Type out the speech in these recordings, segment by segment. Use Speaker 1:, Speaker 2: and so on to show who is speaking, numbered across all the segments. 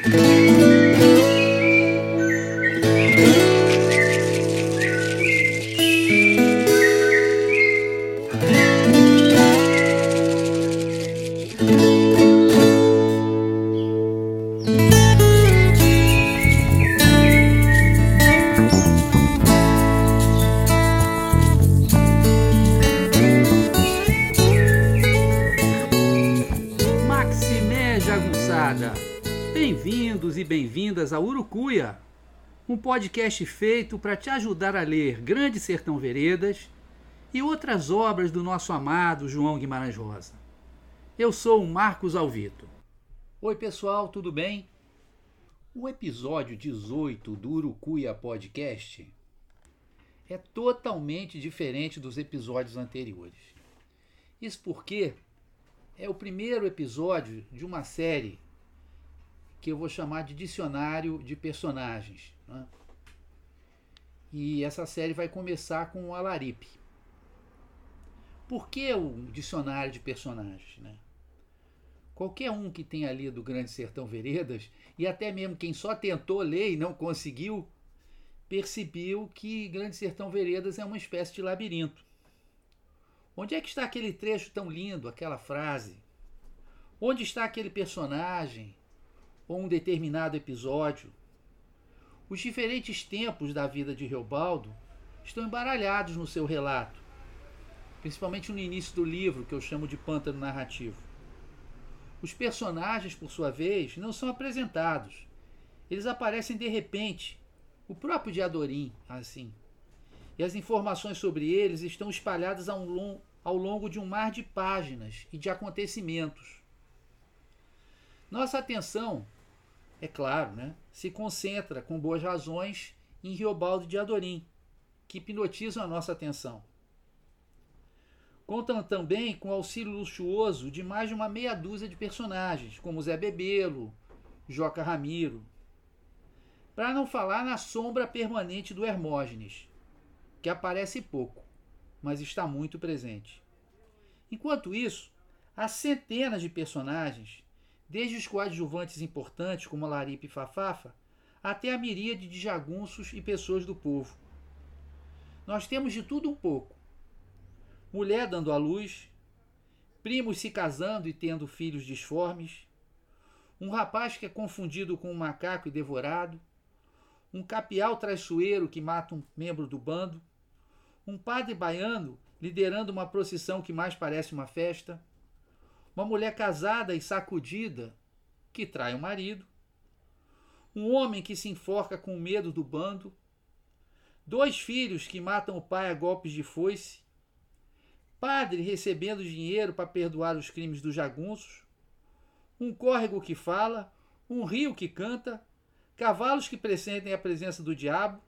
Speaker 1: Bem-vindos bem-vindas a Urucuia, um podcast feito para te ajudar a ler Grande Sertão Veredas e outras obras do nosso amado João Guimarães Rosa. Eu sou o Marcos Alvito. Oi, pessoal, tudo bem? O episódio 18 do Urucuia Podcast é totalmente diferente dos episódios anteriores. Isso porque é o primeiro episódio de uma série que eu vou chamar de Dicionário de Personagens. Né? E essa série vai começar com o Alaripe. Por que o Dicionário de Personagens? Né? Qualquer um que tenha lido Grande Sertão Veredas, e até mesmo quem só tentou ler e não conseguiu, percebeu que Grande Sertão Veredas é uma espécie de labirinto. Onde é que está aquele trecho tão lindo, aquela frase? Onde está aquele personagem? Ou um determinado episódio. Os diferentes tempos da vida de Reobaldo estão embaralhados no seu relato, principalmente no início do livro, que eu chamo de pântano narrativo. Os personagens, por sua vez, não são apresentados. Eles aparecem de repente, o próprio Diadorim, assim. E as informações sobre eles estão espalhadas ao, ao longo de um mar de páginas e de acontecimentos. Nossa atenção é claro, né, se concentra com boas razões em Riobaldo de Adorim, que hipnotizam a nossa atenção. Contam também com o auxílio luxuoso de mais de uma meia dúzia de personagens, como Zé Bebelo, Joca Ramiro. Para não falar na sombra permanente do Hermógenes, que aparece pouco, mas está muito presente. Enquanto isso, há centenas de personagens desde os coadjuvantes importantes como Laripe e Fafafa, até a miríade de jagunços e pessoas do povo. Nós temos de tudo um pouco. Mulher dando à luz, primos se casando e tendo filhos disformes, um rapaz que é confundido com um macaco e devorado, um capial traiçoeiro que mata um membro do bando, um padre baiano liderando uma procissão que mais parece uma festa, uma mulher casada e sacudida que trai o marido, um homem que se enforca com medo do bando, dois filhos que matam o pai a golpes de foice, padre recebendo dinheiro para perdoar os crimes dos jagunços, um córrego que fala, um rio que canta, cavalos que pressentem a presença do diabo,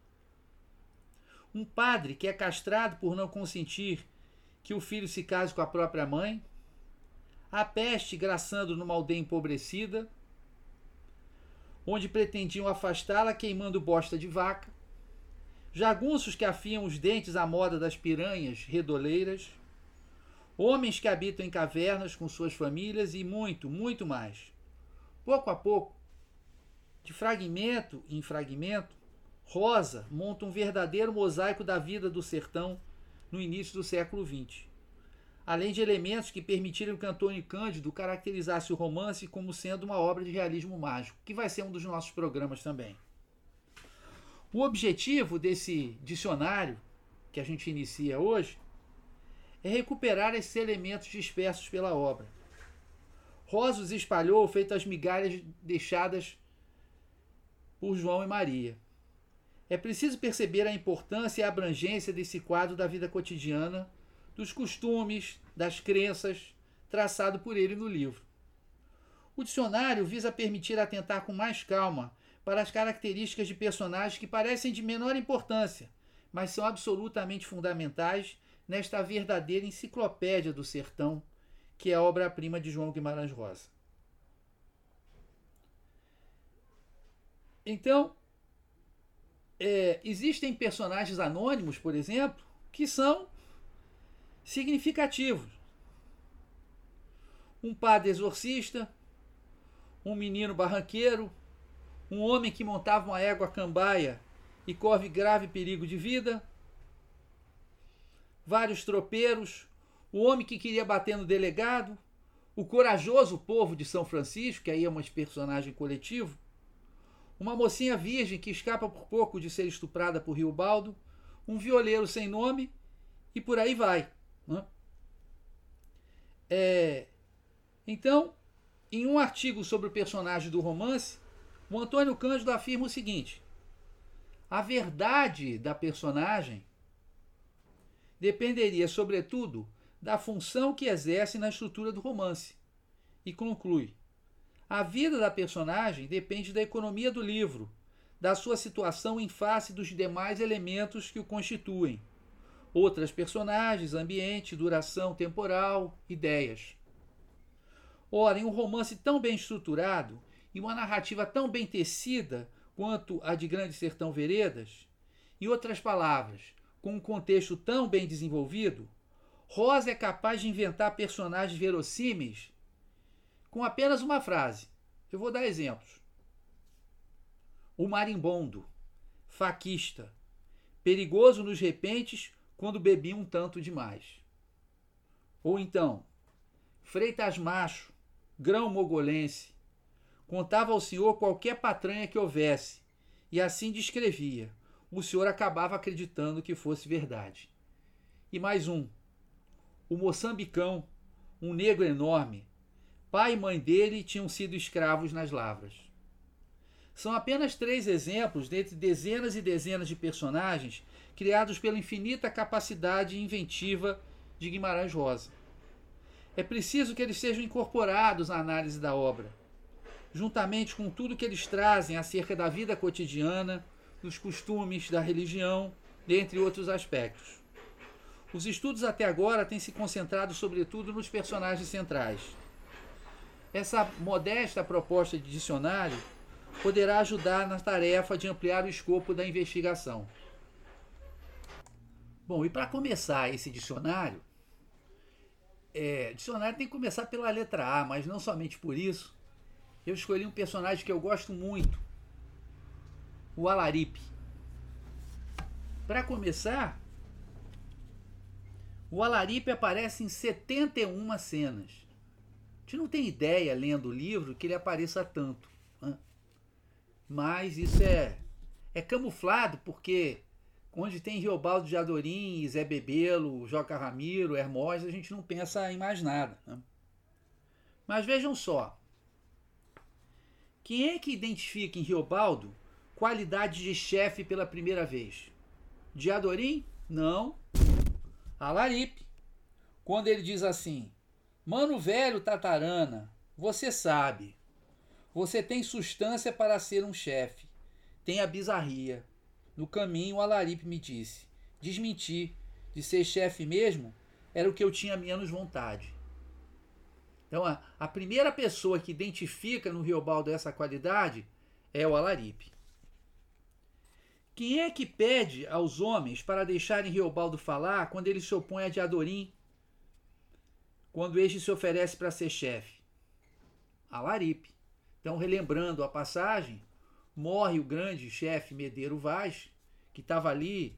Speaker 1: um padre que é castrado por não consentir que o filho se case com a própria mãe, a peste graçando numa aldeia empobrecida, onde pretendiam afastá-la queimando bosta de vaca, jagunços que afiam os dentes à moda das piranhas redoleiras, homens que habitam em cavernas com suas famílias e muito, muito mais. Pouco a pouco, de fragmento em fragmento, Rosa monta um verdadeiro mosaico da vida do sertão no início do século XX além de elementos que permitiram que Antônio Cândido caracterizasse o romance como sendo uma obra de realismo mágico, que vai ser um dos nossos programas também. O objetivo desse dicionário que a gente inicia hoje é recuperar esses elementos dispersos pela obra. Rosa os espalhou feito as migalhas deixadas por João e Maria. É preciso perceber a importância e a abrangência desse quadro da vida cotidiana dos costumes, das crenças, traçado por ele no livro. O dicionário visa permitir atentar com mais calma para as características de personagens que parecem de menor importância, mas são absolutamente fundamentais nesta verdadeira enciclopédia do sertão, que é a obra-prima de João Guimarães Rosa. Então, é, existem personagens anônimos, por exemplo, que são significativos. Um padre exorcista, um menino barranqueiro, Um homem que montava uma égua cambaia e corre grave perigo de vida. Vários tropeiros. O homem que queria bater no delegado. O corajoso povo de São Francisco, que aí é um personagem coletivo. Uma mocinha virgem que escapa por pouco de ser estuprada por Riobaldo. Um violeiro sem nome. E por aí vai. Né? É, então, em um artigo sobre o personagem do romance, o Antônio Cândido afirma o seguinte: a verdade da personagem dependeria, sobretudo, da função que exerce na estrutura do romance. E conclui: a vida da personagem depende da economia do livro, da sua situação em face dos demais elementos que o constituem outras personagens, ambiente, duração temporal, ideias. Ora, em um romance tão bem estruturado e uma narrativa tão bem tecida quanto a de Grande Sertão Veredas, em outras palavras, com um contexto tão bem desenvolvido, Rosa é capaz de inventar personagens verossímeis com apenas uma frase. Eu vou dar exemplos. O marimbondo, faquista, perigoso nos repentes quando bebia um tanto demais. Ou então, Freitas Macho, grão mogolense, contava ao senhor qualquer patranha que houvesse, e assim descrevia. O senhor acabava acreditando que fosse verdade. E mais um, o moçambicão, um negro enorme. Pai e mãe dele tinham sido escravos nas lavras. São apenas três exemplos dentre dezenas e dezenas de personagens criados pela infinita capacidade inventiva de Guimarães Rosa. É preciso que eles sejam incorporados à análise da obra, juntamente com tudo que eles trazem acerca da vida cotidiana, dos costumes, da religião, dentre outros aspectos. Os estudos até agora têm se concentrado sobretudo nos personagens centrais. Essa modesta proposta de dicionário poderá ajudar na tarefa de ampliar o escopo da investigação. Bom, e para começar esse dicionário, é, dicionário tem que começar pela letra A, mas não somente por isso. Eu escolhi um personagem que eu gosto muito, o Alaripe. Para começar, o Alaripe aparece em 71 cenas. A gente não tem ideia, lendo o livro, que ele apareça tanto. Né? Mas isso é, é camuflado porque onde tem Riobaldo de Adorim, Zé Bebelo, Joca Ramiro, Hermós, a gente não pensa em mais nada. Né? Mas vejam só. Quem é que identifica em Riobaldo qualidade de chefe pela primeira vez? De Adorim? Não. Alaripe. Quando ele diz assim: Mano velho tatarana, você sabe. Você tem substância para ser um chefe. Tem a bizarria. No caminho, Alaripe me disse: desmentir, de ser chefe mesmo, era o que eu tinha menos vontade. Então, a, a primeira pessoa que identifica no Riobaldo essa qualidade é o Alaripe. Quem é que pede aos homens para deixarem Riobaldo falar quando ele se opõe a Diadorim, quando este se oferece para ser chefe? Alaripe. Então, relembrando a passagem, morre o grande chefe Medeiro Vaz, que estava ali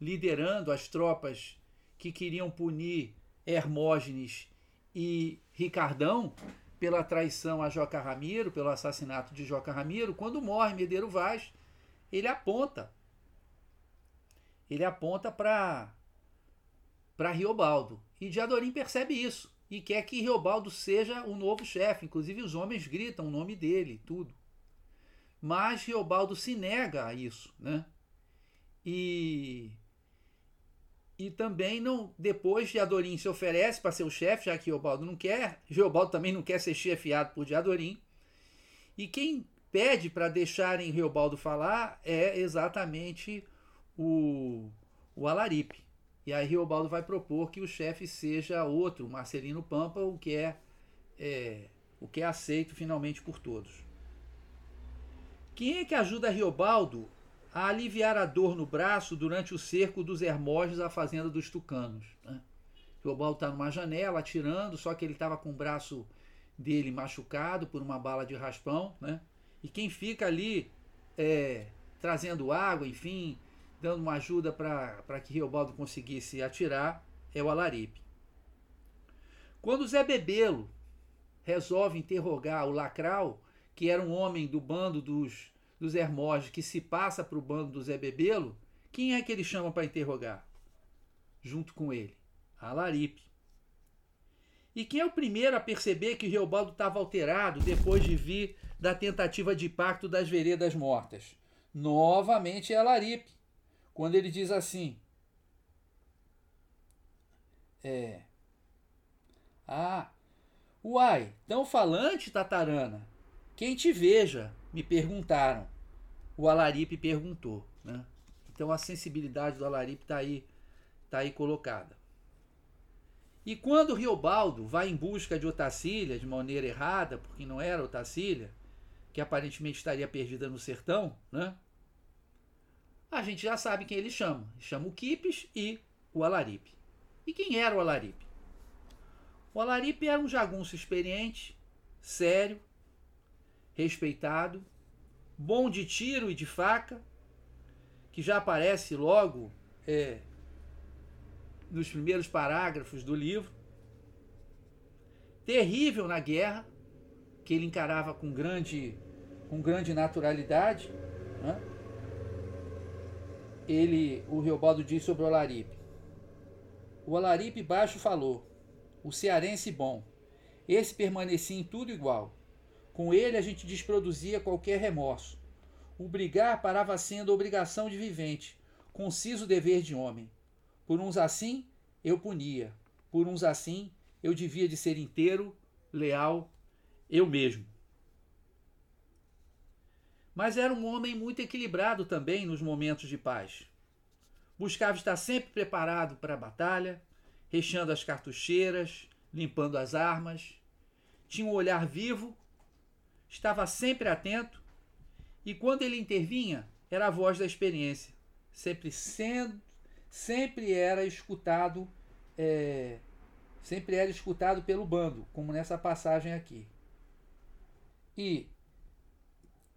Speaker 1: liderando as tropas que queriam punir Hermógenes e Ricardão pela traição a Joca Ramiro, pelo assassinato de Joca Ramiro. Quando morre Medeiro Vaz, ele aponta. Ele aponta para para Riobaldo. E Diadorim percebe isso e quer que Riobaldo seja o novo chefe. Inclusive os homens gritam o nome dele, tudo. Mas Riobaldo se nega a isso, né? E e também não depois Diadorim se oferece para ser o chefe, já que Riobaldo não quer. Riobaldo também não quer ser chefiado por Diadorim. E quem pede para deixarem Riobaldo falar é exatamente o, o Alaripe. E aí Riobaldo vai propor que o chefe seja outro, Marcelino Pampa, o que é, é o que é aceito finalmente por todos. Quem é que ajuda Riobaldo a aliviar a dor no braço durante o cerco dos Hermógenes à fazenda dos Tucanos? Né? Riobaldo está numa janela atirando, só que ele estava com o braço dele machucado por uma bala de raspão, né? E quem fica ali é, trazendo água, enfim, dando uma ajuda para que Riobaldo conseguisse atirar, é o Alaripe. Quando Zé Bebelo resolve interrogar o Lacral, que era um homem do bando dos, dos Hermógenes, que se passa para o bando do Zé Bebelo, quem é que ele chama para interrogar? Junto com ele, Alaripe. E quem é o primeiro a perceber que Reobaldo estava alterado depois de vir da tentativa de pacto das veredas mortas? Novamente é Alaripe, quando ele diz assim: É. Ah, uai, tão falante, Tatarana. Quem te veja, me perguntaram. O Alaripe perguntou, né? Então a sensibilidade do Alaripe está aí, tá aí colocada. E quando Riobaldo vai em busca de Otacília de maneira errada, porque não era Otacília, que aparentemente estaria perdida no sertão, né? A gente já sabe quem ele chama. chama o Quipes e o Alaripe. E quem era o Alaripe? O Alaripe era um jagunço experiente, sério, respeitado, bom de tiro e de faca, que já aparece logo é, nos primeiros parágrafos do livro. Terrível na guerra, que ele encarava com grande, com grande naturalidade. Né? Ele, o Riobaldo diz sobre o Olaripe. O Olaripe baixo falou, o cearense bom. Esse permanecia em tudo igual. Com ele a gente desproduzia qualquer remorso. O brigar parava sendo obrigação de vivente, conciso dever de homem. Por uns assim, eu punia. Por uns assim, eu devia de ser inteiro, leal, eu mesmo. Mas era um homem muito equilibrado também nos momentos de paz. Buscava estar sempre preparado para a batalha, recheando as cartucheiras, limpando as armas. Tinha um olhar vivo, estava sempre atento, e quando ele intervinha, era a voz da experiência, sempre sendo sempre era escutado é, sempre era escutado pelo bando, como nessa passagem aqui. E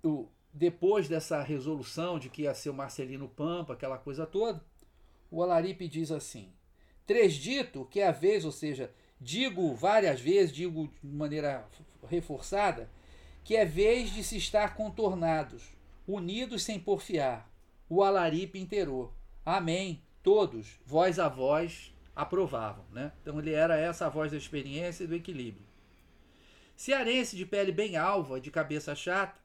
Speaker 1: o, depois dessa resolução de que ia ser o Marcelino Pampa, aquela coisa toda, o Alaripe diz assim: Três dito que a vez, ou seja, digo várias vezes, digo de maneira reforçada, que é vez de se estar contornados, unidos sem porfiar. O Alaripe inteirou. Amém todos, voz a voz, aprovavam. Né? Então ele era essa a voz da experiência e do equilíbrio. Cearense de pele bem alva, de cabeça chata,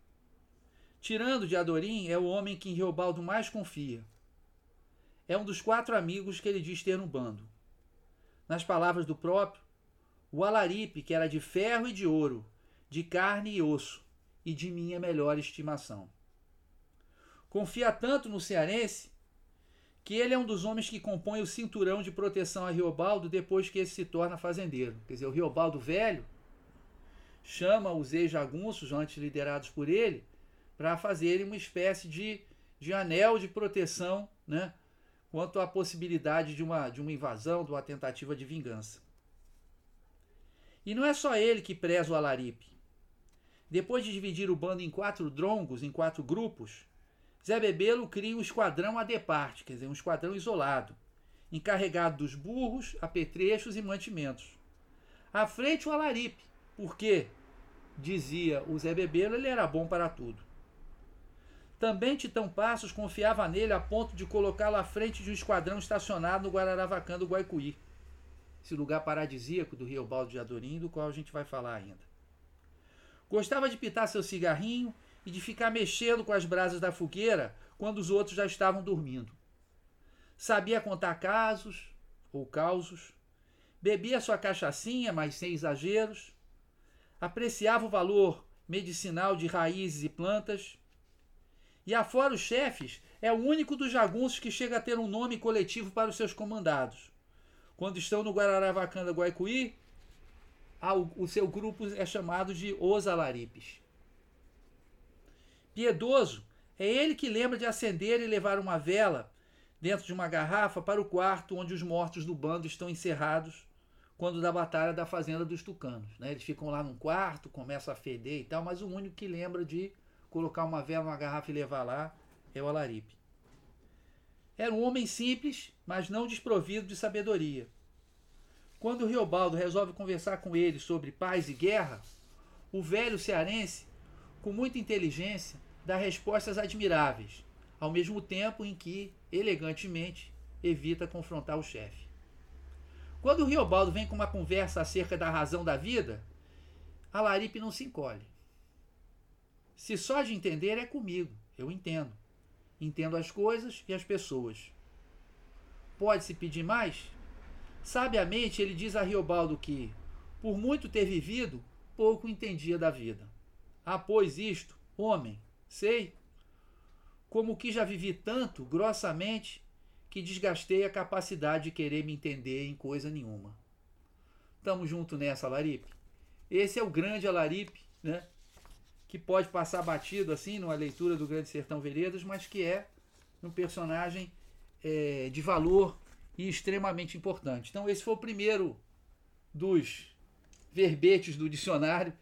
Speaker 1: tirando de Adorim, é o homem que em Reobaldo mais confia. É um dos quatro amigos que ele diz ter no bando. Nas palavras do próprio, o Alaripe, que era de ferro e de ouro, de carne e osso, e de minha melhor estimação. Confia tanto no cearense que ele é um dos homens que compõe o cinturão de proteção a Riobaldo depois que esse se torna fazendeiro. Quer dizer, o Riobaldo velho chama os ex-jagunços, antes liderados por ele, para fazerem uma espécie de, de anel de proteção né, quanto à possibilidade de uma, de uma invasão, de uma tentativa de vingança. E não é só ele que preza o Alaripe. Depois de dividir o bando em quatro drongos, em quatro grupos, Zé Bebelo cria um esquadrão a departe, quer dizer, um esquadrão isolado, encarregado dos burros, apetrechos e mantimentos. À frente o Alaripe, porque, dizia o Zé Bebelo, ele era bom para tudo. Também Titão Passos confiava nele a ponto de colocá-lo à frente de um esquadrão estacionado no Guararavacã do Guaicuí, esse lugar paradisíaco do Rio Baldo de Adorim, do qual a gente vai falar ainda. Gostava de pitar seu cigarrinho e de ficar mexendo com as brasas da fogueira quando os outros já estavam dormindo. Sabia contar casos ou causos, bebia sua cachaçinha, mas sem exageros, apreciava o valor medicinal de raízes e plantas. E afora os chefes, é o único dos jagunços que chega a ter um nome coletivo para os seus comandados. Quando estão no Guararavacanda Guaicuí, o seu grupo é chamado de Os Alaripes. Piedoso é ele que lembra de acender e levar uma vela dentro de uma garrafa para o quarto onde os mortos do bando estão encerrados quando da batalha da fazenda dos tucanos. Né? Eles ficam lá num quarto, começam a feder e tal, mas o único que lembra de colocar uma vela numa garrafa e levar lá, é o Alaripe. Era um homem simples, mas não desprovido de sabedoria. Quando o Riobaldo resolve conversar com ele sobre paz e guerra, o velho cearense, com muita inteligência, dá respostas admiráveis, ao mesmo tempo em que, elegantemente, evita confrontar o chefe. Quando o Riobaldo vem com uma conversa acerca da razão da vida, a Laripe não se encolhe. Se só de entender é comigo, eu entendo. Entendo as coisas e as pessoas. Pode-se pedir mais? Sabiamente ele diz a Riobaldo que, por muito ter vivido, pouco entendia da vida. Ah, isto, homem, sei, como que já vivi tanto, grossamente, que desgastei a capacidade de querer me entender em coisa nenhuma. Tamo junto nessa, Laripe. Esse é o grande Alaripe, né? Que pode passar batido assim numa leitura do Grande Sertão Veredas, mas que é um personagem é, de valor e extremamente importante. Então, esse foi o primeiro dos verbetes do dicionário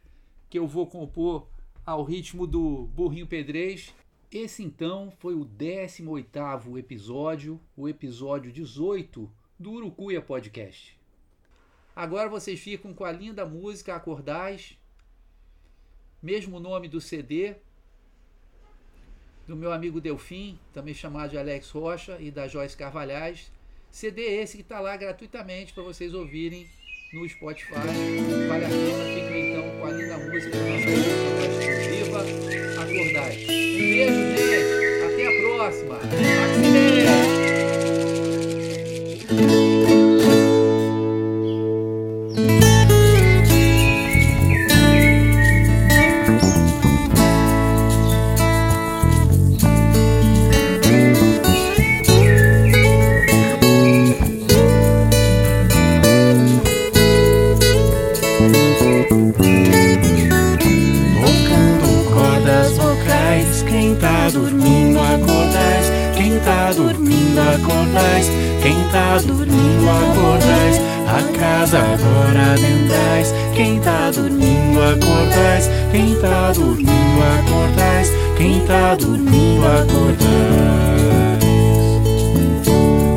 Speaker 1: que eu vou compor ao ritmo do Burrinho Pedrez esse então foi o 18º episódio, o episódio 18 do Urucuia Podcast. Agora vocês ficam com a linda música Acordais, mesmo nome do CD, do meu amigo Delfim, também chamado de Alex Rocha, e da Joyce Carvalhais. CD esse que está lá gratuitamente para vocês ouvirem no Spotify. Vale a pena, fiquem então com a linda música da nossa exclusiva, Acordais. Um beijo, gente. Até a próxima.
Speaker 2: adentrais, quem tá dormindo acordais, quem tá dormindo acordais, quem tá dormindo acordais.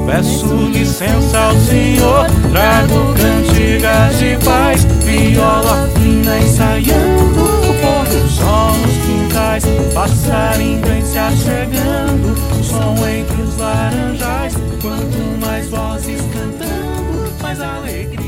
Speaker 2: Peço licença ao
Speaker 1: Senhor, trago cantigas de paz, viola fina ensaiando,
Speaker 2: o povo do sol nos quintais, passarinho se achegando, o som entre os laranjais, quanto mais vozes cantando, mais alegria.